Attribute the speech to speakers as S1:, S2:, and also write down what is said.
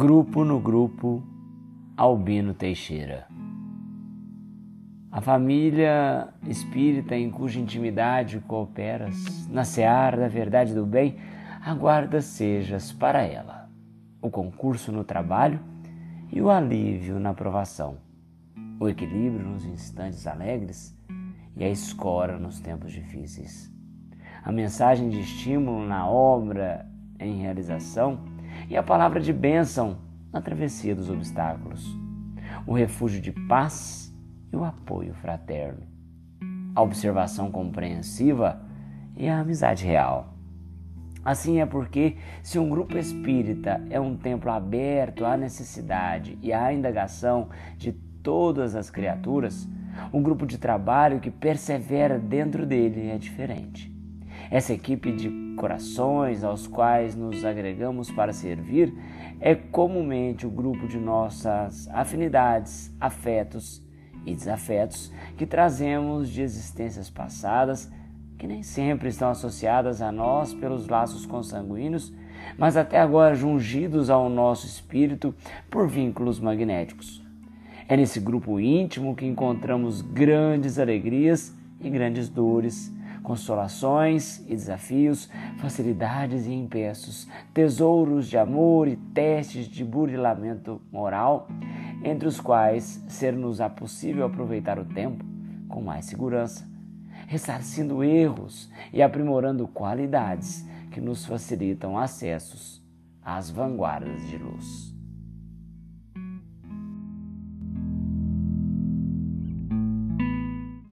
S1: Grupo no Grupo Albino Teixeira. A família espírita em cuja intimidade cooperas, na seara da verdade do bem, aguarda sejas para ela o concurso no trabalho e o alívio na provação, o equilíbrio nos instantes alegres e a escora nos tempos difíceis. A mensagem de estímulo na obra em realização e a palavra de bênção na travessia dos obstáculos, o refúgio de paz e o apoio fraterno, a observação compreensiva e a amizade real. Assim é porque, se um grupo espírita é um templo aberto à necessidade e à indagação de todas as criaturas, um grupo de trabalho que persevera dentro dele é diferente. Essa equipe de corações aos quais nos agregamos para servir é comumente o grupo de nossas afinidades, afetos e desafetos que trazemos de existências passadas que nem sempre estão associadas a nós pelos laços consanguíneos, mas até agora jungidos ao nosso espírito por vínculos magnéticos. É nesse grupo íntimo que encontramos grandes alegrias e grandes dores consolações e desafios, facilidades e empeços, tesouros de amor e testes de burilamento moral, entre os quais ser-nos-á possível aproveitar o tempo com mais segurança, ressarcindo erros e aprimorando qualidades que nos facilitam acessos às vanguardas de luz.